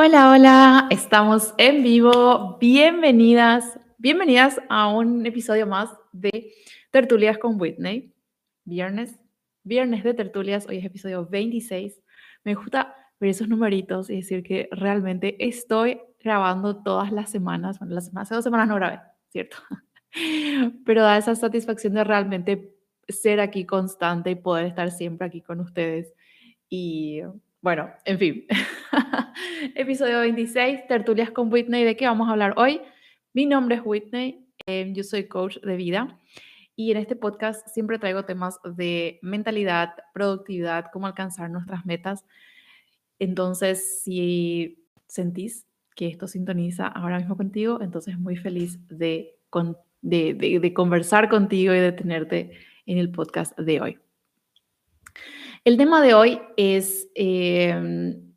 Hola, hola, estamos en vivo. Bienvenidas, bienvenidas a un episodio más de Tertulias con Whitney. Viernes, viernes de tertulias, hoy es episodio 26. Me gusta ver esos numeritos y decir que realmente estoy grabando todas las semanas. Bueno, las semanas, hace dos semanas no grabé, ¿cierto? Pero da esa satisfacción de realmente ser aquí constante y poder estar siempre aquí con ustedes. Y bueno, en fin. Episodio 26, Tertulias con Whitney. ¿De qué vamos a hablar hoy? Mi nombre es Whitney, eh, yo soy coach de vida y en este podcast siempre traigo temas de mentalidad, productividad, cómo alcanzar nuestras metas. Entonces, si sentís que esto sintoniza ahora mismo contigo, entonces muy feliz de, de, de conversar contigo y de tenerte en el podcast de hoy. El tema de hoy es, em,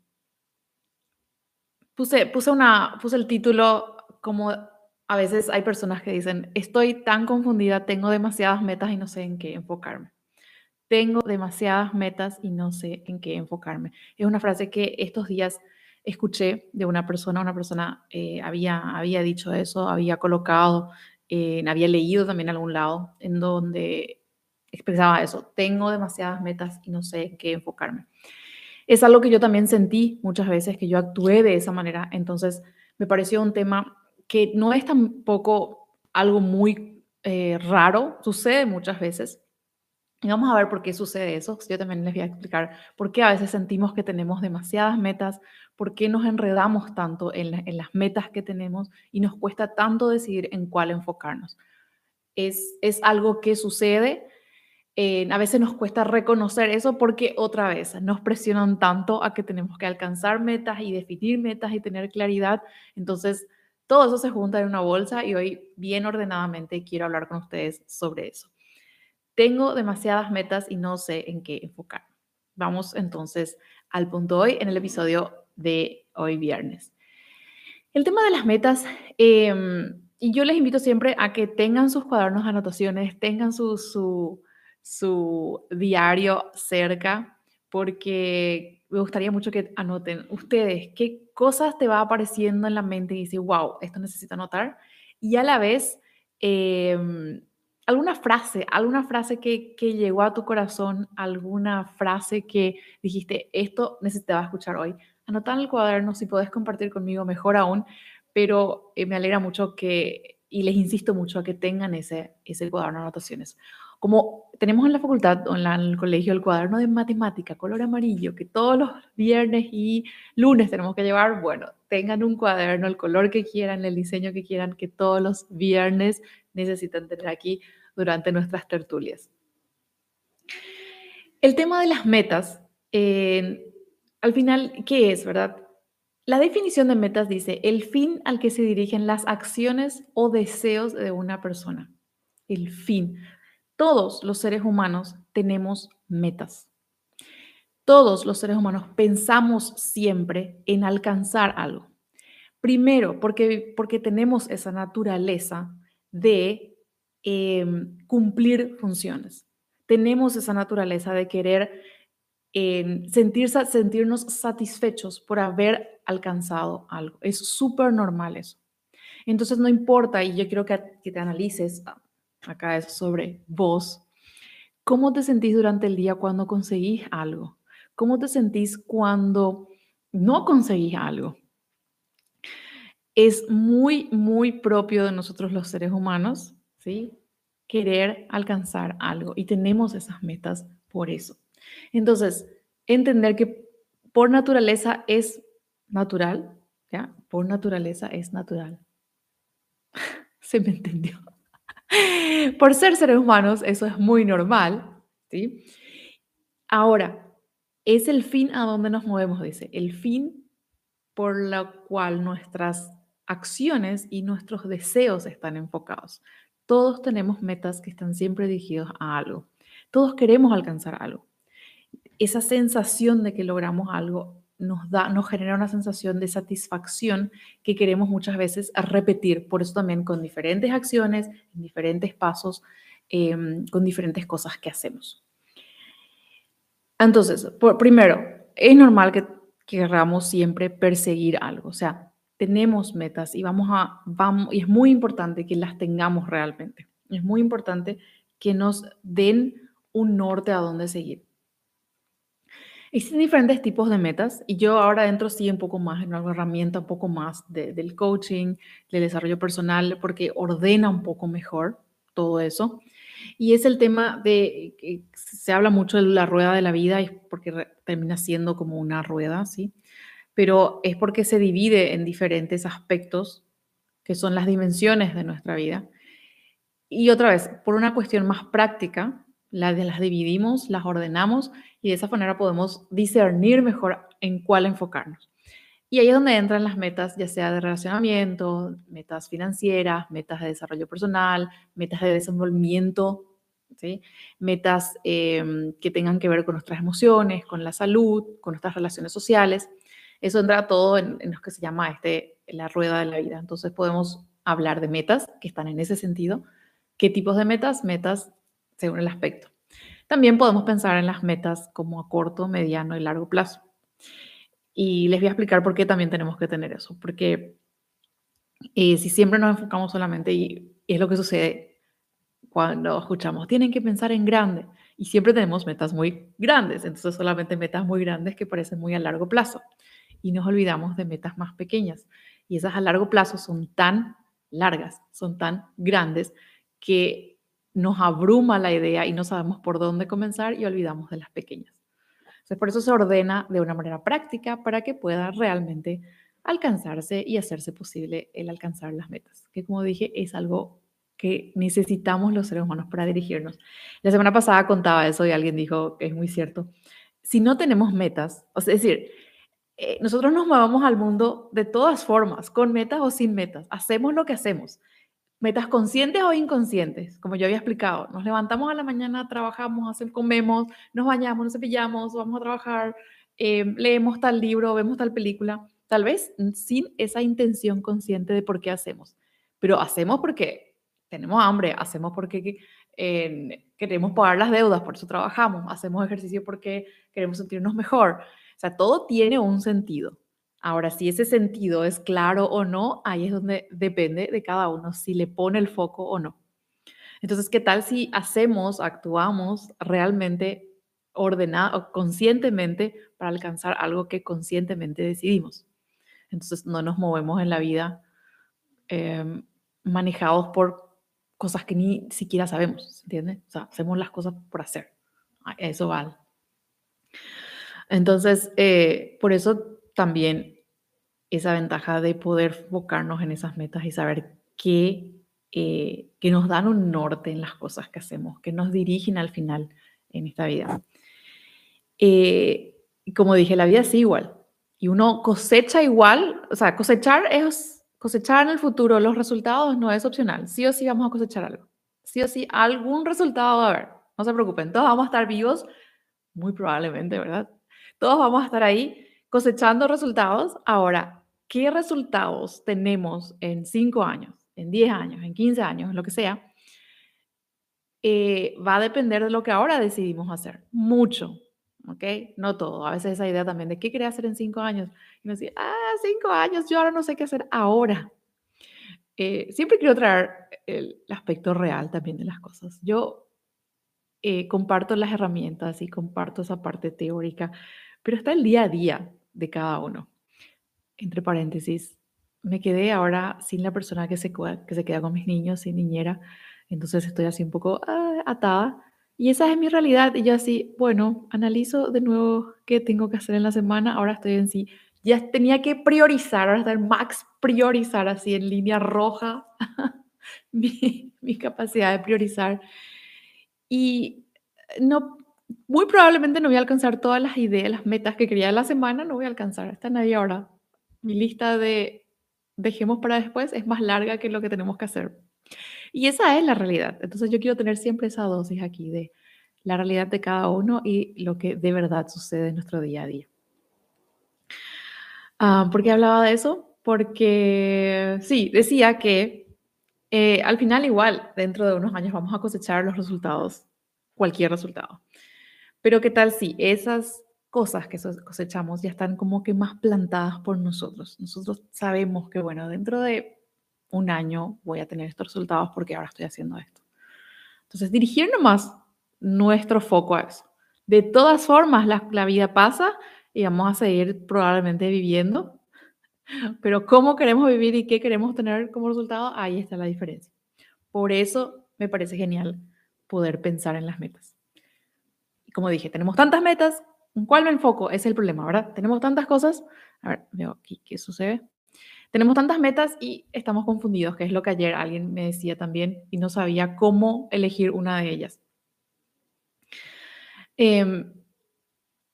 puse, puse, una, puse el título como a veces hay personas que dicen, estoy tan confundida, tengo demasiadas metas y no sé en qué enfocarme. Tengo demasiadas metas y no sé en qué enfocarme. Es una frase que estos días escuché de una persona, una persona eh, había, había dicho eso, había colocado, había leído también algún lado, en donde expresaba eso, tengo demasiadas metas y no sé qué enfocarme. Es algo que yo también sentí muchas veces, que yo actué de esa manera, entonces me pareció un tema que no es tampoco algo muy eh, raro, sucede muchas veces. Y vamos a ver por qué sucede eso. Yo también les voy a explicar por qué a veces sentimos que tenemos demasiadas metas, por qué nos enredamos tanto en, en las metas que tenemos y nos cuesta tanto decidir en cuál enfocarnos. Es, es algo que sucede a veces nos cuesta reconocer eso porque otra vez nos presionan tanto a que tenemos que alcanzar metas y definir metas y tener claridad. Entonces, todo eso se junta en una bolsa y hoy bien ordenadamente quiero hablar con ustedes sobre eso. Tengo demasiadas metas y no sé en qué enfocar. Vamos entonces al punto hoy en el episodio de hoy viernes. El tema de las metas, em, y yo les invito siempre a que tengan sus cuadernos de anotaciones, tengan su, su su diario cerca, porque me gustaría mucho que anoten ustedes qué cosas te va apareciendo en la mente y dices, wow, esto necesito anotar. Y a la vez, em, alguna frase, alguna frase que, que, llegó a tu corazón, alguna frase que dijiste, esto necesitaba escuchar hoy. Anota en el cuaderno, si podés compartir conmigo, mejor aún, pero eh, me alegra mucho que, y les insisto mucho a que tengan ese, ese cuaderno de anotaciones como tenemos en la facultad o en, el colegio el cuaderno de matemática color amarillo que todos los viernes y lunes tenemos que llevar, bueno, tengan un cuaderno, el color que quieran, el diseño que quieran, que todos los viernes necesitan tener aquí durante nuestras tertulias. El tema de las metas, al final, ¿qué es, verdad? La definición de metas dice el fin al que se dirigen las acciones o deseos de una persona. El fin. Todos los seres humanos tenemos metas. Todos los seres humanos pensamos siempre en alcanzar algo. Primero, porque, porque tenemos esa naturaleza de em, cumplir funciones. Tenemos esa naturaleza de querer sentirse, sentirnos satisfechos por haber alcanzado algo. Es súper normal eso. Entonces no importa, y yo quiero que, que te analices acá es sobre vos. ¿Cómo te sentís durante el día cuando conseguís algo? ¿Cómo te sentís cuando no conseguís algo? Es muy, muy propio de nosotros los seres humanos, ¿sí? Querer alcanzar algo y tenemos esas metas por eso. Entonces, entender que por naturaleza es natural, ¿ya? Por naturaleza es natural. Se me entendió. Por ser seres humanos, eso es muy normal, ¿sí? Ahora, es el fin a donde nos movemos, dice, el fin por lo cual nuestras acciones y nuestros deseos están enfocados. Todos tenemos metas que están siempre dirigidos a algo. Todos queremos alcanzar algo. Esa sensación de que logramos algo nos, da, nos genera una sensación de satisfacción que queremos muchas veces repetir. Por eso también con diferentes acciones, en diferentes pasos, em, con diferentes cosas que hacemos. Entonces, por, primero, es normal que, que queramos siempre perseguir algo. O sea, tenemos metas y vamos a, vamos, y es muy importante que las tengamos realmente. Es muy importante que nos den un norte a dónde seguir. Existen diferentes tipos de metas y yo ahora entro sí un poco más en una herramienta un poco más del coaching, del desarrollo personal, porque ordena un poco mejor todo eso. Y es el tema de, se habla mucho de la rueda de la vida, porque termina siendo como una rueda, ¿sí? Pero es porque se divide en diferentes aspectos que son las dimensiones de nuestra vida. Y otra vez, por una cuestión más práctica, las, dividimos, las ordenamos y de esa manera podemos discernir mejor en cuál enfocarnos. Y ahí es donde entran las metas, ya sea de relacionamiento, metas financieras, metas de desarrollo personal, metas de desenvolvimiento, ¿sí? metas em, que tengan que ver con nuestras emociones, con la salud, con nuestras relaciones sociales. Eso entra todo en, en lo que se llama este, la rueda de la vida. Entonces podemos hablar de metas que están en ese sentido. ¿Qué tipos de metas? Metas según el aspecto. También podemos pensar en las metas como a corto, mediano y largo plazo. Y les voy a explicar por qué también tenemos que tener eso. Porque eh, si siempre nos enfocamos solamente, y, es lo que sucede cuando escuchamos, tienen que pensar en grande. Y siempre tenemos metas muy grandes, entonces solamente metas muy grandes que parecen muy a largo plazo. Y nos olvidamos de metas más pequeñas. Y esas a largo plazo son tan largas, son tan grandes que nos abruma la idea y no sabemos por dónde comenzar y olvidamos de las pequeñas. Entonces, por eso se ordena de una manera práctica para que pueda realmente alcanzarse y hacerse posible el alcanzar las metas, que como dije es algo que necesitamos los seres humanos para dirigirnos. La semana pasada contaba eso y alguien dijo que es muy cierto. Si no tenemos metas, es decir, eh, nosotros nos movemos al mundo de todas formas, con metas o sin metas. Hacemos lo que hacemos metas conscientes o inconscientes, como yo había explicado. Nos levantamos a la mañana, trabajamos, hacemos, comemos, nos bañamos, nos cepillamos, vamos a trabajar, eh, leemos tal libro, vemos tal película, tal vez sin esa intención consciente de por qué hacemos. Pero hacemos porque tenemos hambre, hacemos porque eh, queremos pagar las deudas, por eso trabajamos, hacemos ejercicio porque queremos sentirnos mejor. O sea, todo tiene un sentido. Ahora, si ese sentido es claro o no, ahí es donde depende de cada uno si le pone el foco o no. Entonces, ¿qué tal si hacemos, actuamos realmente ordenado, conscientemente para alcanzar algo que conscientemente decidimos? Entonces, no nos movemos en la vida em, manejados por cosas que ni siquiera sabemos, ¿entiendes? O sea, hacemos las cosas por hacer. Eso vale. Entonces, eh, por eso también esa ventaja de poder enfocarnos en esas metas y saber que, eh, que nos dan un norte en las cosas que hacemos, que nos dirigen al final en esta vida. Eh, como dije, la vida es igual y uno cosecha igual, o sea, cosechar es cosechar en el futuro los resultados no es opcional, sí o sí vamos a cosechar algo, sí o sí algún resultado va a haber, no se preocupen, todos vamos a estar vivos, muy probablemente, ¿verdad? Todos vamos a estar ahí cosechando resultados. Ahora, ¿qué resultados tenemos en 5 años, en 10 años, en 15 años, lo que sea? Eh, va a depender de lo que ahora decidimos hacer. Mucho, ¿ok? No todo. A veces esa idea también de qué quería hacer en 5 años. Y uno dice, ah, 5 años, yo ahora no sé qué hacer ahora. Eh, siempre quiero traer el aspecto real también de las cosas. Yo eh, comparto las herramientas y comparto esa parte teórica, pero está el día a día de cada uno. Entre paréntesis, me quedé ahora sin la persona que se, que se queda con mis niños, sin niñera, entonces estoy así un poco ah, atada. Y esa es mi realidad. Y yo así, bueno, analizo de nuevo qué tengo que hacer en la semana. Ahora estoy en sí. Ya tenía que priorizar, ahora está en max priorizar así en línea roja mi, mi capacidad de priorizar. Y no, muy probablemente no voy a alcanzar todas las ideas, las metas que quería la semana, no voy a alcanzar. Están ahí ahora. Mi lista de dejemos para después es más larga que lo que tenemos que hacer. Y esa es la realidad. Entonces yo quiero tener siempre esa dosis aquí de la realidad de cada uno y lo que de verdad sucede en nuestro día a día. Ah, ¿Por qué hablaba de eso? Porque sí, decía que eh, al final igual, dentro de unos años vamos a cosechar los resultados, cualquier resultado. Pero ¿qué tal si esas cosas que cosechamos ya están como que más plantadas por nosotros. Nosotros sabemos que, bueno, dentro de un año voy a tener estos resultados porque ahora estoy haciendo esto. Entonces, dirigir nomás nuestro foco a eso. De todas formas, la, la vida pasa y vamos a seguir probablemente viviendo, pero cómo queremos vivir y qué queremos tener como resultado, ahí está la diferencia. Por eso me parece genial poder pensar en las metas. Como dije, tenemos tantas metas, ¿en cuál me enfoco? Es el problema, ¿verdad? Tenemos tantas cosas. A ver, veo aquí qué sucede. Tenemos tantas metas y estamos confundidos, que es lo que ayer alguien me decía también y no sabía cómo elegir una de ellas. Em,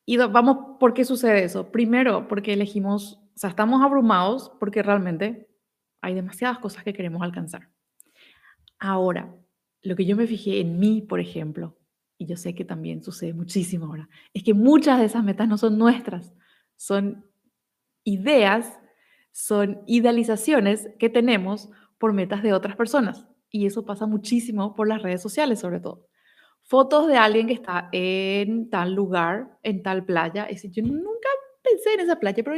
y vamos, ¿por qué sucede eso? Primero, porque elegimos, o sea, estamos abrumados porque realmente hay demasiadas cosas que queremos alcanzar. Ahora, lo que yo me fijé en mí, por ejemplo, y yo sé que también sucede muchísimo ahora, es que muchas de esas metas no son nuestras, son ideas son idealizaciones que tenemos por metas de otras personas. Y eso pasa muchísimo por las redes sociales, sobre todo. Fotos de alguien que está en tal lugar, en tal playa. Es decir, yo nunca pensé en esa playa, pero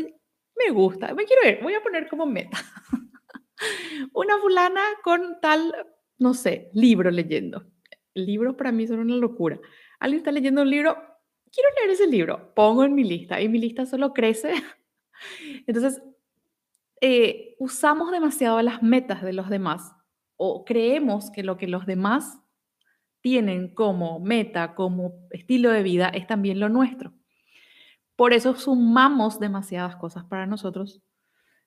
me gusta, me quiero ver, voy a poner como meta. una fulana con tal, no sé, libro leyendo. Libros para mí son una locura. Alguien está leyendo un libro, quiero leer ese libro, pongo en mi lista y mi lista solo crece. Entonces, eh, usamos demasiado las metas de los demás o creemos que lo que los demás tienen como meta, como estilo de vida, es también lo nuestro. Por eso sumamos demasiadas cosas para nosotros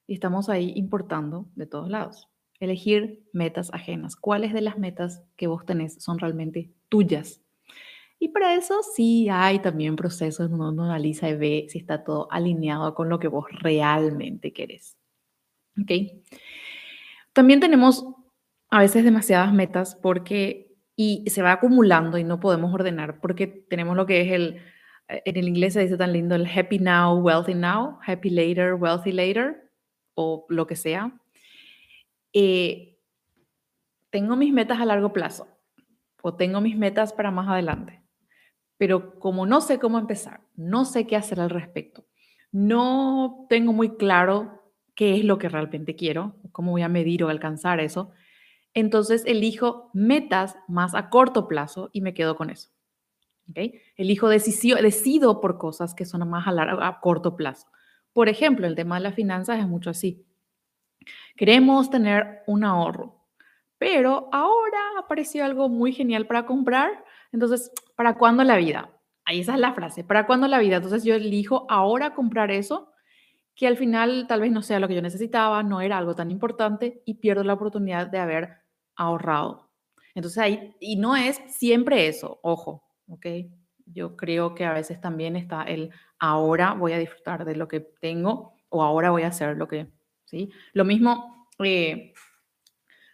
y estamos ahí importando de todos lados. Elegir metas ajenas. ¿Cuáles de las metas que vos tenés son realmente tuyas? Y para eso sí hay también procesos donde uno analiza y ve si está todo alineado con lo que vos realmente querés. ¿Ok? También tenemos a veces demasiadas metas porque y se va acumulando y no podemos ordenar porque tenemos lo que es el, eh, en el inglés se dice tan lindo, el happy now, wealthy now, happy later, wealthy later, o lo que sea. Eh, tengo mis metas a largo plazo o tengo mis metas para más adelante, pero como no sé cómo empezar, no sé qué hacer al respecto, no tengo muy claro qué es lo que realmente quiero, cómo voy a medir o alcanzar eso. Entonces elijo metas más a corto plazo y me quedo con eso. ¿okay? Elijo decido por cosas que son más a, largo, a corto plazo. Por ejemplo, el tema de las finanzas es mucho así. Queremos tener un ahorro, pero ahora apareció algo muy genial para comprar. Entonces, ¿para cuándo la vida? Ahí esa es la frase, ¿para cuándo la vida? Entonces yo elijo ahora comprar eso que al final tal vez no sea lo que yo necesitaba, no era algo tan importante y pierdo la oportunidad de haber ahorrado. Entonces ahí, y no es siempre eso, ojo, ¿ok? Yo creo que a veces también está el ahora voy a disfrutar de lo que tengo o ahora voy a hacer lo que, ¿sí? Lo mismo, eh,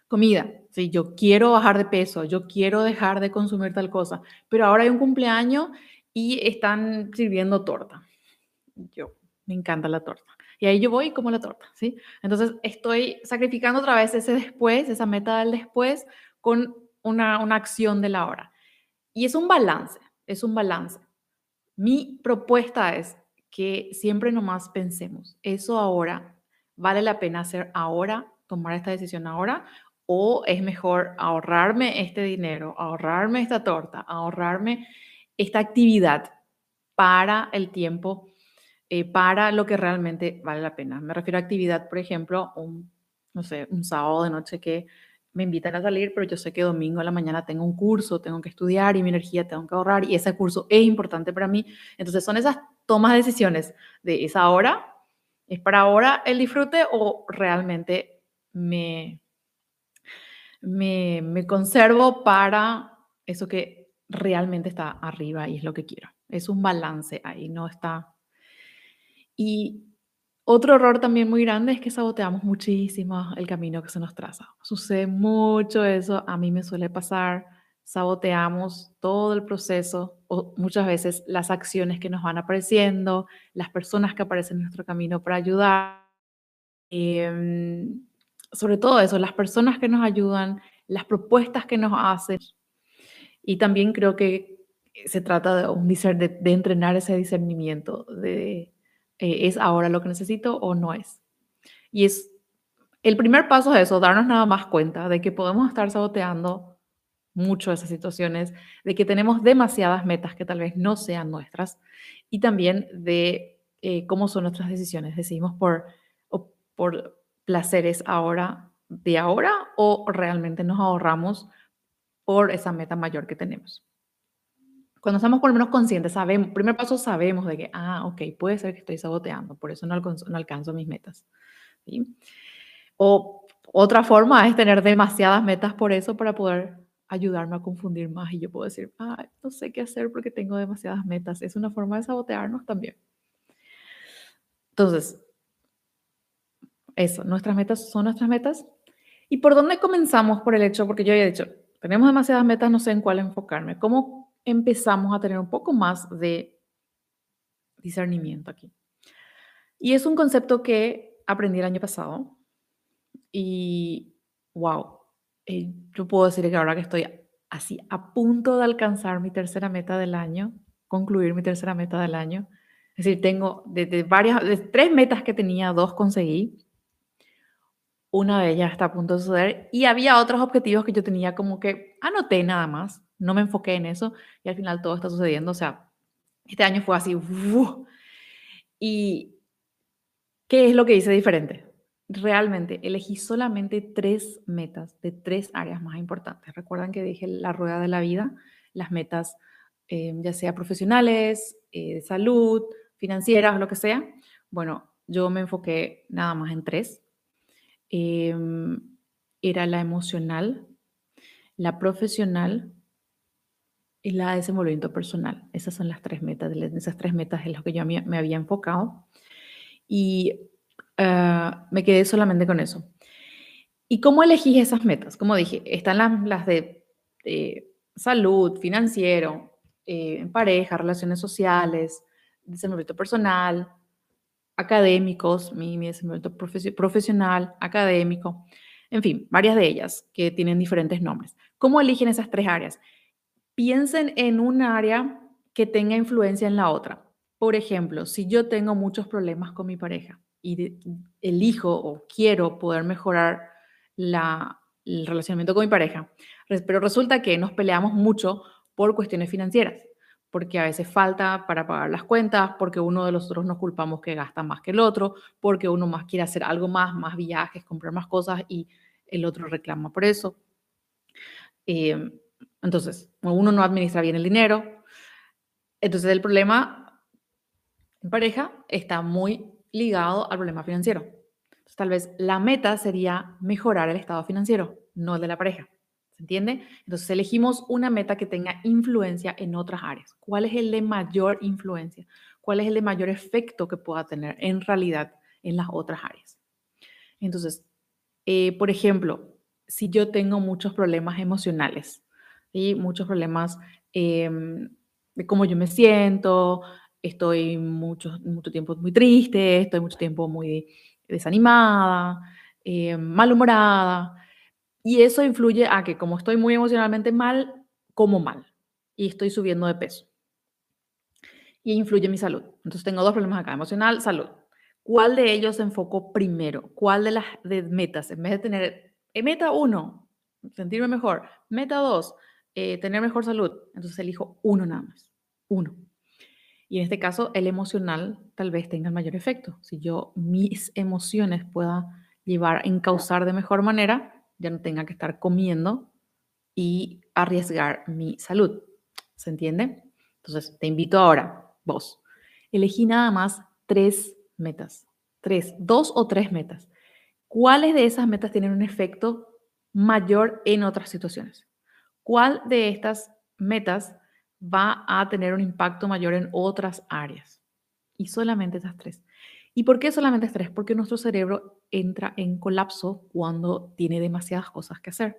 comida, ¿sí? Yo quiero bajar de peso, yo quiero dejar de consumir tal cosa, pero ahora hay un cumpleaños y están sirviendo torta. Yo, me encanta la torta. Y ahí yo voy como la torta, ¿sí? Entonces estoy sacrificando otra vez ese después, esa meta del después, con una, una acción de la hora. Y es un balance, es un balance. Mi propuesta es que siempre nomás pensemos, ¿eso ahora vale la pena hacer ahora, tomar esta decisión ahora? ¿O es mejor ahorrarme este dinero, ahorrarme esta torta, ahorrarme esta actividad para el tiempo eh, para lo que realmente vale la pena. Me refiero a actividad, por ejemplo, un, no sé, un sábado de noche que me invitan a salir, pero yo sé que domingo a la mañana tengo un curso, tengo que estudiar y mi energía tengo que ahorrar y ese curso es importante para mí. Entonces son esas tomas de decisiones de esa hora, ¿es para ahora el disfrute o realmente me, me, me conservo para eso que realmente está arriba y es lo que quiero? Es un balance ahí, no está y otro error también muy grande es que saboteamos muchísimo el camino que se nos traza. Sucede mucho eso, a mí me suele pasar, saboteamos todo el proceso o muchas veces las acciones que nos van apareciendo, las personas que aparecen en nuestro camino para ayudar. Em, sobre todo eso, las personas que nos ayudan, las propuestas que nos hacen. Y también creo que se trata de, un de, de entrenar ese discernimiento de eh, es ahora lo que necesito o no es. Y es el primer paso es eso, darnos nada más cuenta de que podemos estar saboteando mucho esas situaciones, de que tenemos demasiadas metas que tal vez no sean nuestras y también de eh, cómo son nuestras decisiones. Decidimos por, por placeres ahora, de ahora, o realmente nos ahorramos por esa meta mayor que tenemos. Cuando estamos por lo menos conscientes, sabemos, primer paso sabemos de que, ah, ok, puede ser que estoy saboteando, por eso no alcanzo, no alcanzo mis metas. O otra forma es tener demasiadas metas por eso para poder ayudarme a confundir más y yo puedo decir, ah, no sé qué hacer porque tengo demasiadas metas. Es una forma de sabotearnos también. Entonces, eso, nuestras metas son nuestras metas. ¿Y por dónde comenzamos por el hecho? Porque yo había dicho, tenemos demasiadas metas, no sé en cuál enfocarme. ¿Cómo empezamos a tener un poco más de discernimiento aquí. Y es un concepto que aprendí el año pasado y, wow, eh, yo puedo decir que ahora que estoy así a punto de alcanzar mi tercera meta del año, concluir mi tercera meta del año, es decir, tengo de, varias, de tres metas que tenía, dos conseguí, una de ellas está a punto de suceder y había otros objetivos que yo tenía como que anoté nada más no me enfoqué en eso y al final todo está sucediendo. O sea, este año fue así. ¿Y qué es lo que hice diferente? Realmente elegí solamente tres metas de tres áreas más importantes. Recuerdan que dije la rueda de la vida, las metas eh, ya sea profesionales, eh, de salud, financieras, lo que sea. Bueno, yo me enfoqué nada más en tres. Em, era la emocional, la profesional y la desenvolvimiento personal. Esas son las tres metas, esas tres metas en las que yo me había enfocado y ah, me quedé solamente con eso. ¿Y cómo elegí esas metas? Como dije, están las, de, salud, financiero, eh, pareja, relaciones sociales, desenvolvimiento personal, académicos, mi, mi profesional, académico, en fin, varias de ellas que tienen diferentes nombres. ¿Cómo eligen esas tres áreas? piensen en un área que tenga influencia en la otra. Por ejemplo, si yo tengo muchos problemas con mi pareja y elijo o quiero poder mejorar la, el relacionamiento con mi pareja, pero resulta que nos peleamos mucho por cuestiones financieras, porque a veces falta para pagar las cuentas, porque uno de los otros nos culpamos que gasta más que el otro, porque uno más quiere hacer algo más, más viajes, comprar más cosas y el otro reclama por eso. Eh, entonces, uno no administra bien el dinero. Entonces, el problema en pareja está muy ligado al problema financiero. Entonces, tal vez la meta sería mejorar el estado financiero, no el de la pareja. ¿Se entiende? Entonces, elegimos una meta que tenga influencia en otras áreas. ¿Cuál es el de mayor influencia? ¿Cuál es el de mayor efecto que pueda tener en realidad en las otras áreas? Entonces, eh, por ejemplo, si yo tengo muchos problemas emocionales, y muchos problemas em, de cómo yo me siento, estoy mucho, mucho tiempo muy triste, estoy mucho tiempo muy desanimada, eh, malhumorada. Y eso influye a que como estoy muy emocionalmente mal, como mal y estoy subiendo de peso. Y influye mi salud. Entonces tengo dos problemas acá, emocional, salud. ¿Cuál de ellos enfoco primero? ¿Cuál de las de metas? En vez de tener eh, meta uno, sentirme mejor, meta dos, eh, tener mejor salud, entonces elijo uno nada más, uno. Y en este caso, el emocional tal vez tenga el mayor efecto. Si yo mis emociones pueda llevar, encauzar de mejor manera, ya no tenga que estar comiendo y arriesgar mi salud. ¿Se entiende? Entonces, te invito ahora, vos, elegí nada más tres metas, tres, dos o tres metas. ¿Cuáles de esas metas tienen un efecto mayor en otras situaciones? ¿Cuál de estas metas va a tener un impacto mayor en otras áreas? Y solamente esas tres. ¿Y por qué solamente estas tres? Porque nuestro cerebro entra en colapso cuando tiene demasiadas cosas que hacer.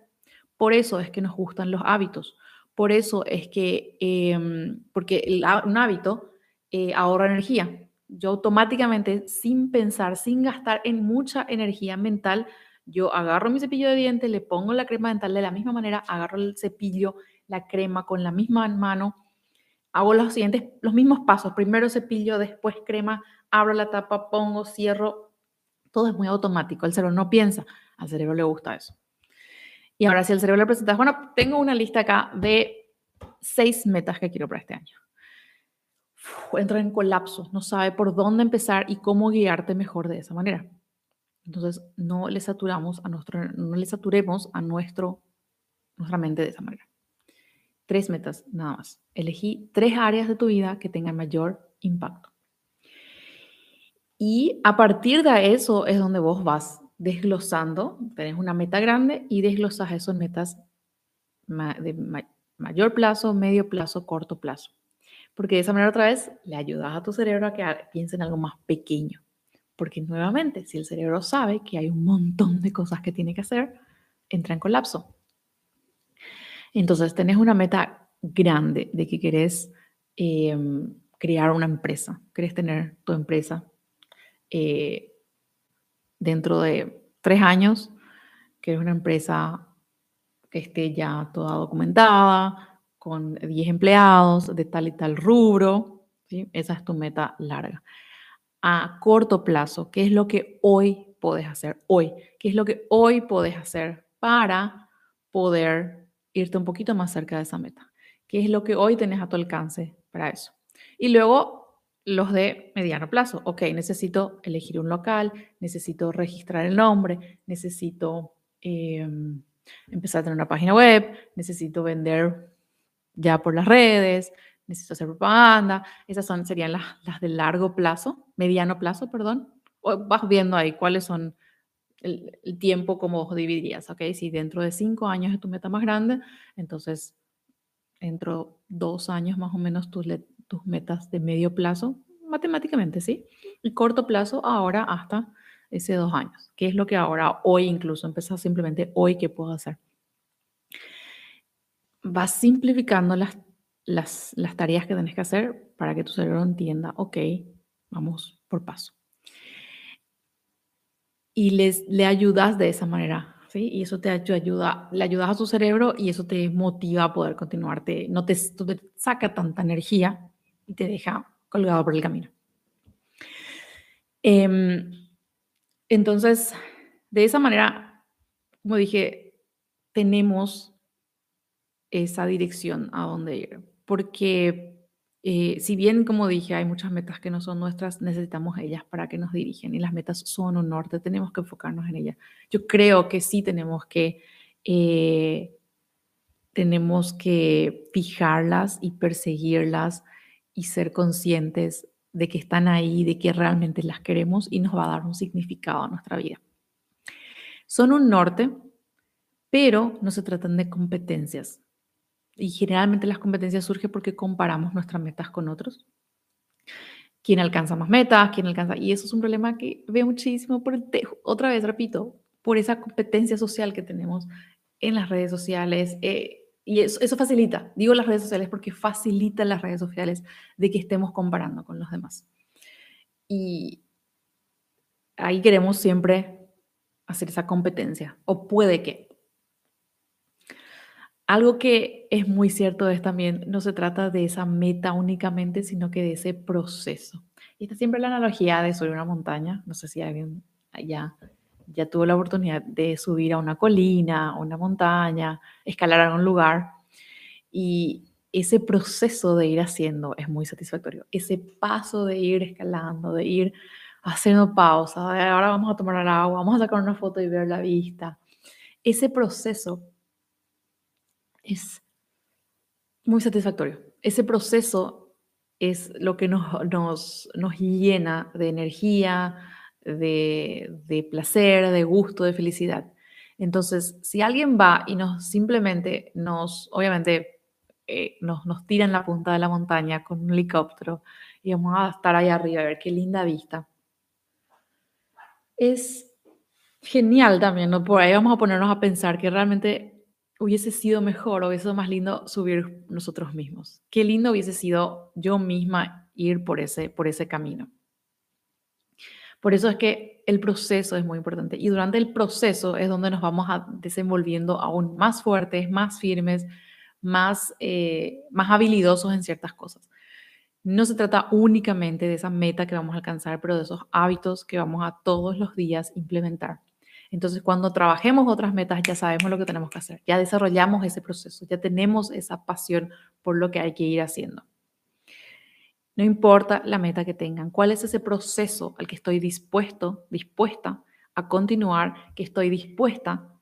Por eso es que nos gustan los hábitos. Por eso es que, em, porque un hábito eh, ahorra energía. Yo automáticamente, sin pensar, sin gastar en mucha energía mental, yo agarro mi cepillo de dientes, le pongo la crema dental de la misma manera, agarro el cepillo, la crema con la misma mano hago los siguientes, los mismos pasos. Primero cepillo, después crema, abro la tapa, pongo, cierro. Todo es muy automático. El cerebro no piensa. Al cerebro le gusta eso. Y ahora, si el cerebro le presenta, bueno, tengo una lista acá de seis metas que quiero para este año. entra en colapso, no sabe por dónde empezar y cómo guiarte mejor de esa manera. Entonces, no le saturamos a nuestro, no le saturemos a nuestro, nuestra mente de esa manera. Tres metas, nada más. Elegí tres áreas de tu vida que tengan mayor impacto. Y a partir de eso es donde vos vas desglosando, tenés una meta grande y desglosas esas metas de mayor plazo, medio plazo, corto plazo. Porque de esa manera otra vez le ayudas a tu cerebro a que piense en algo más pequeño. Porque nuevamente, si el cerebro sabe que hay un montón de cosas que tiene que hacer, entra en colapso. Entonces, tenés una meta grande de que querés em, crear una empresa, querés tener tu empresa eh, dentro de tres años, querés una empresa que esté ya toda documentada, con 10 empleados, de tal y tal rubro, esa es tu meta larga. A corto plazo, qué es lo que hoy puedes hacer, hoy, qué es lo que hoy puedes hacer para poder irte un poquito más cerca de esa meta, qué es lo que hoy tenés a tu alcance para eso. Y luego los de mediano plazo, ok, necesito elegir un local, necesito registrar el nombre, necesito em, empezar a tener una página web, necesito vender ya por las redes, necesito hacer propaganda. Esas son, serían las, las de largo plazo, mediano plazo, perdón. Vas viendo ahí cuáles son el, tiempo, como dividirías, ¿ok? Si dentro de cinco años es tu meta más grande, entonces dentro dos años más o menos tus, tus metas de medio plazo, matemáticamente, ¿sí? Y corto plazo ahora hasta ese dos años, ¿Qué es lo que ahora, hoy incluso, empezar simplemente hoy, ¿qué puedo hacer? Vas simplificando las las, tareas que tenés que hacer para que tu cerebro entienda, ok, vamos por paso. Y les, le ayudas de esa manera, ¿sí? Y eso te ayuda, le ayudas a tu cerebro y eso te motiva a poder continuarte, no te, te saca tanta energía y te deja colgado por el camino. Em, entonces, de esa manera, como dije, tenemos esa dirección a dónde ir porque eh, si bien, como dije, hay muchas metas que no son nuestras, necesitamos ellas para que nos dirigen y las metas son un norte, tenemos que enfocarnos en ellas. Yo creo que sí tenemos que, eh, tenemos que fijarlas y perseguirlas y ser conscientes de que están ahí, de que realmente las queremos y nos va a dar un significado a nuestra vida. Son un norte, pero no se tratan de competencias. Y generalmente las competencias surgen porque comparamos nuestras metas con otros. ¿Quién alcanza más metas? ¿Quién alcanza? Y eso es un problema que veo muchísimo por el otra vez, repito, por esa competencia social que tenemos en las redes sociales. Eh, y eso, eso, facilita, digo las redes sociales porque facilita las redes sociales de que estemos comparando con los demás. Y ahí queremos siempre hacer esa competencia, o puede que, algo que es muy cierto es también, no se trata de esa meta únicamente, sino que de ese proceso. Y está siempre la analogía de subir una montaña. No sé si alguien ya, ya tuvo la oportunidad de subir a una colina, a una montaña, escalar a algún lugar. Y ese proceso de ir haciendo es muy satisfactorio. Ese paso de ir escalando, de ir haciendo pausa, de ahora vamos a tomar el agua, vamos a sacar una foto y ver la vista. Ese proceso es muy satisfactorio. Ese proceso es lo que nos, nos, nos llena de energía, de, de, placer, de gusto, de felicidad. Entonces, si alguien va y nos simplemente nos, obviamente, eh, nos, nos tira en la punta de la montaña con un helicóptero y vamos a estar ahí arriba a ver qué linda vista, es genial también, ¿no? Por ahí vamos a ponernos a pensar que realmente hubiese sido mejor, hubiese sido más lindo subir nosotros mismos. Qué lindo hubiese sido yo misma ir por ese, por ese camino. Por eso es que el proceso es muy importante y durante el proceso es donde nos vamos a desenvolviendo aún más fuertes, más firmes, más, eh, más habilidosos en ciertas cosas. No se trata únicamente de esa meta que vamos a alcanzar, pero de esos hábitos que vamos a todos los días implementar. Entonces, cuando trabajemos otras metas, ya sabemos lo que tenemos que hacer, ya desarrollamos ese proceso, ya tenemos esa pasión por lo que hay que ir haciendo. No importa la meta que tengan, cuál es ese proceso al que estoy dispuesto, dispuesta a continuar, que estoy dispuesta a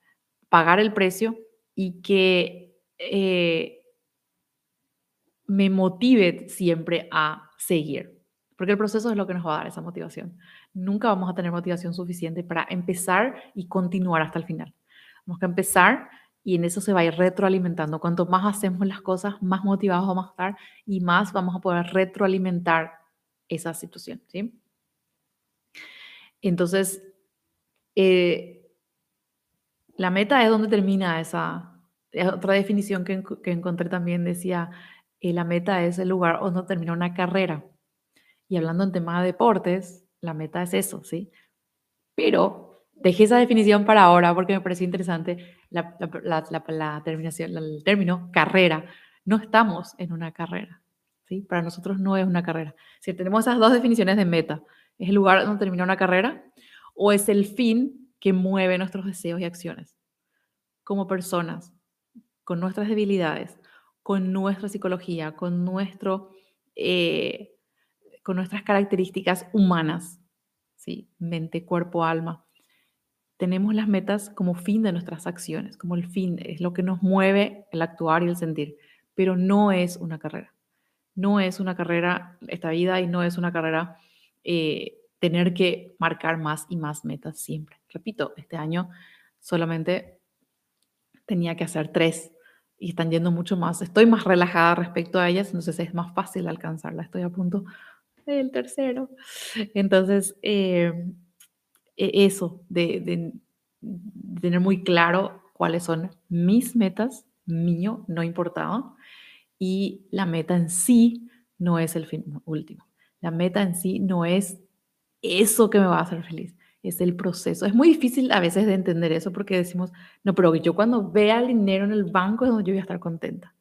pagar el precio y que eh, me motive siempre a seguir. Porque el proceso es lo que nos va a dar esa motivación. Nunca vamos a tener motivación suficiente para empezar y continuar hasta el final. Tenemos que empezar y en eso se va a ir retroalimentando. Cuanto más hacemos las cosas, más motivados vamos a estar y más vamos a poder retroalimentar esa situación. ¿sí? Entonces, eh, la meta es donde termina esa. Otra definición que, encontré también decía, eh, la meta es el lugar donde termina una carrera. Y hablando en tema de deportes, la meta es eso, ¿sí? Pero dejé esa definición para ahora porque me pareció interesante la, terminación, el término carrera. No estamos en una carrera, ¿sí? Para nosotros no es una carrera. Si tenemos esas dos definiciones de meta, ¿es el lugar donde termina una carrera o es el fin que mueve nuestros deseos y acciones? Como personas, con nuestras debilidades, con nuestra psicología, con, nuestro, eh, con nuestras características humanas, ¿sí? mente, cuerpo, alma. Tenemos las metas como fin de nuestras acciones, como el fin, es lo que nos mueve el actuar y el sentir, pero no es una carrera. No es una carrera esta vida y no es una carrera eh, tener que marcar más y más metas siempre. Repito, este año solamente tenía que hacer tres y están yendo mucho más. Estoy más relajada respecto a ellas, entonces es más fácil alcanzarla. Estoy a punto del tercero. Entonces, eh, e, eso, de, de, tener muy claro cuáles son mis metas, mío, no importaba, y la meta en sí no es el fin último. La meta en sí no es eso que me va a hacer feliz es el proceso. Es muy difícil a veces de entender eso porque decimos, no, pero yo cuando vea el dinero en el banco es donde yo voy a estar contenta.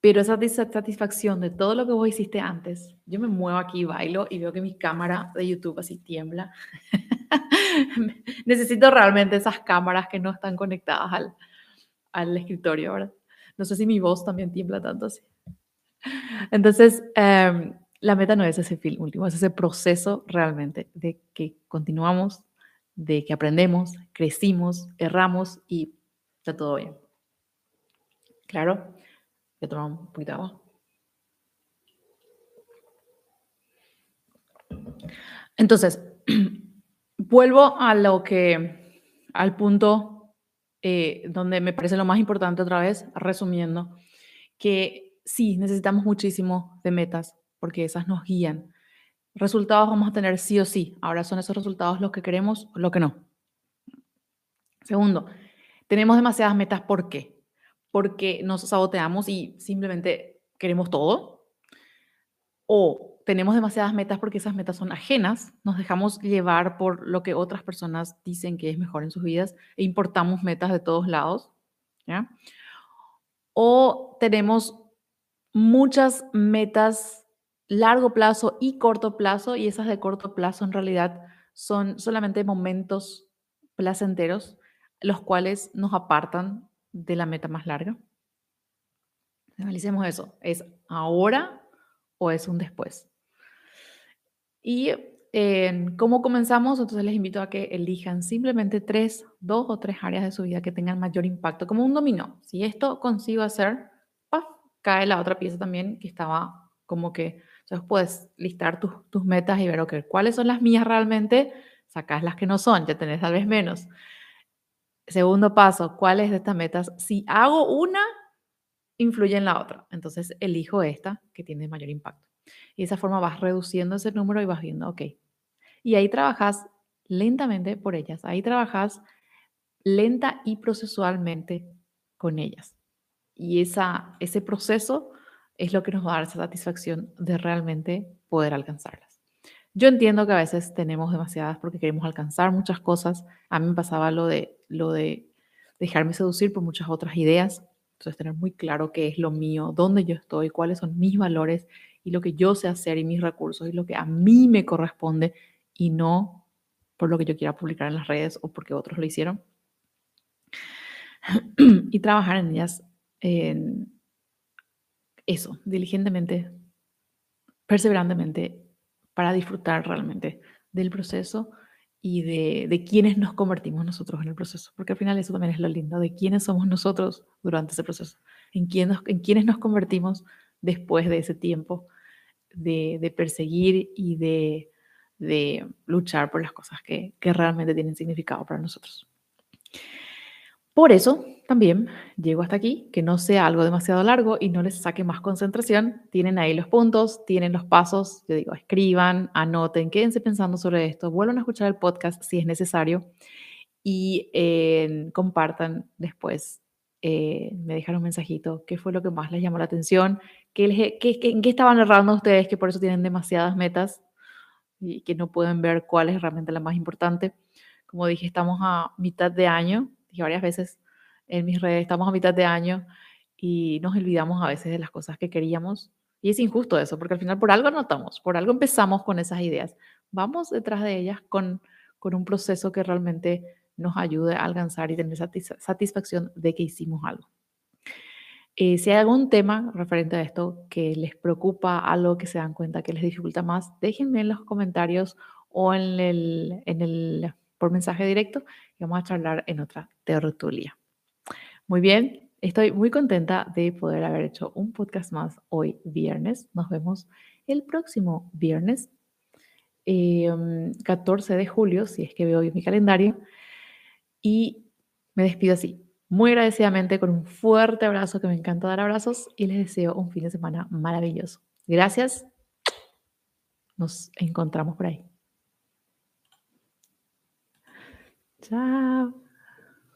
Pero esa satisfacción de todo lo que vos hiciste antes, yo me muevo aquí, bailo y veo que mi cámara de YouTube así tiembla. Necesito realmente esas cámaras que no están conectadas al, al escritorio, ¿verdad? No sé si mi voz también tiembla tanto así. Entonces, eh, la meta no es ese fin último, es ese proceso realmente de que continuamos, de que aprendemos, crecimos, erramos y está todo bien. Claro, voy a tomar un poquito de agua. Entonces, vuelvo a lo que, al punto eh, donde me parece lo más importante otra vez, resumiendo, que sí, necesitamos muchísimo de metas, porque esas nos guían. Resultados vamos a tener sí o sí. Ahora son esos resultados los que queremos o lo que no. Segundo, tenemos demasiadas metas. ¿Por qué? Porque nos saboteamos y simplemente queremos todo. O tenemos demasiadas metas porque esas metas son ajenas, nos dejamos llevar por lo que otras personas dicen que es mejor en sus vidas e importamos metas de todos lados. O tenemos muchas metas largo plazo y corto plazo, y esas de corto plazo en realidad son solamente momentos placenteros, los cuales nos apartan de la meta más larga. Analicemos eso. ¿Es ahora o es un después? Y eh, ¿cómo comenzamos? Entonces les invito a que elijan simplemente tres, dos o tres áreas de su vida que tengan mayor impacto, como un dominó. Si esto consigo hacer, cae la otra pieza también que estaba como que entonces puedes listar tus, tus metas y ver, ok, ¿cuáles son las mías realmente? Sacas las que no son, ya tenés tal vez menos. Segundo paso, ¿cuáles de estas metas? Si hago una, influye en la otra. Entonces elijo esta que tiene mayor impacto. Y de esa forma vas reduciendo ese número y vas viendo, ok. Y ahí trabajas lentamente por ellas. Ahí trabajas lenta y procesualmente con ellas. Y esa, ese proceso es lo que nos va a dar esa satisfacción de realmente poder alcanzarlas. Yo entiendo que a veces tenemos demasiadas porque queremos alcanzar muchas cosas. A mí me pasaba lo de, lo de dejarme seducir por muchas otras ideas Entonces, tener muy claro qué es lo mío, dónde yo estoy, cuáles son mis valores y lo que yo sé hacer y mis recursos y lo que a mí me corresponde y no por lo que yo quiera publicar en las redes o porque otros lo hicieron. y trabajar en ellas, en eso, diligentemente, perseverantemente, para disfrutar realmente del proceso y de, de quiénes nos convertimos nosotros en el proceso, porque al final eso también es lo lindo, de quiénes somos nosotros durante ese proceso, en, quién en quiénes nos convertimos después de ese tiempo de, de perseguir y de, de, luchar por las cosas que, que realmente tienen significado para nosotros. Por eso también llego hasta aquí, que no sea algo demasiado largo y no les saque más concentración. Tienen ahí los puntos, tienen los pasos. Yo digo, escriban, anoten, quédense pensando sobre esto, vuelvan a escuchar el podcast si es necesario y eh, compartan después. Eh, me dejaron un mensajito, qué fue lo que más les llamó la atención, ¿Qué, qué, en qué estaban errando ustedes que por eso tienen demasiadas metas y que no pueden ver cuál es realmente la más importante. Como dije, estamos a mitad de año dije varias veces en mis redes, estamos a mitad de año y nos olvidamos a veces de las cosas que queríamos. Y es injusto eso, porque al final por algo anotamos, por algo empezamos con esas ideas. Vamos detrás de ellas con, con un proceso que realmente nos ayude a alcanzar y tener satisfacción de que hicimos algo. Eh, si hay algún tema referente a esto que les preocupa, algo que se dan cuenta que les dificulta más, déjenme en los comentarios o en el, en el por mensaje directo y vamos a charlar en otra tertulia. Muy bien, estoy muy contenta de poder haber hecho un podcast más hoy viernes. Nos vemos el próximo viernes, 14 em, de julio, si es que veo bien mi calendario. Y me despido así, muy agradecidamente con un fuerte abrazo, que me encanta dar abrazos y les deseo un fin de semana maravilloso. Gracias. Nos encontramos por ahí. Ciao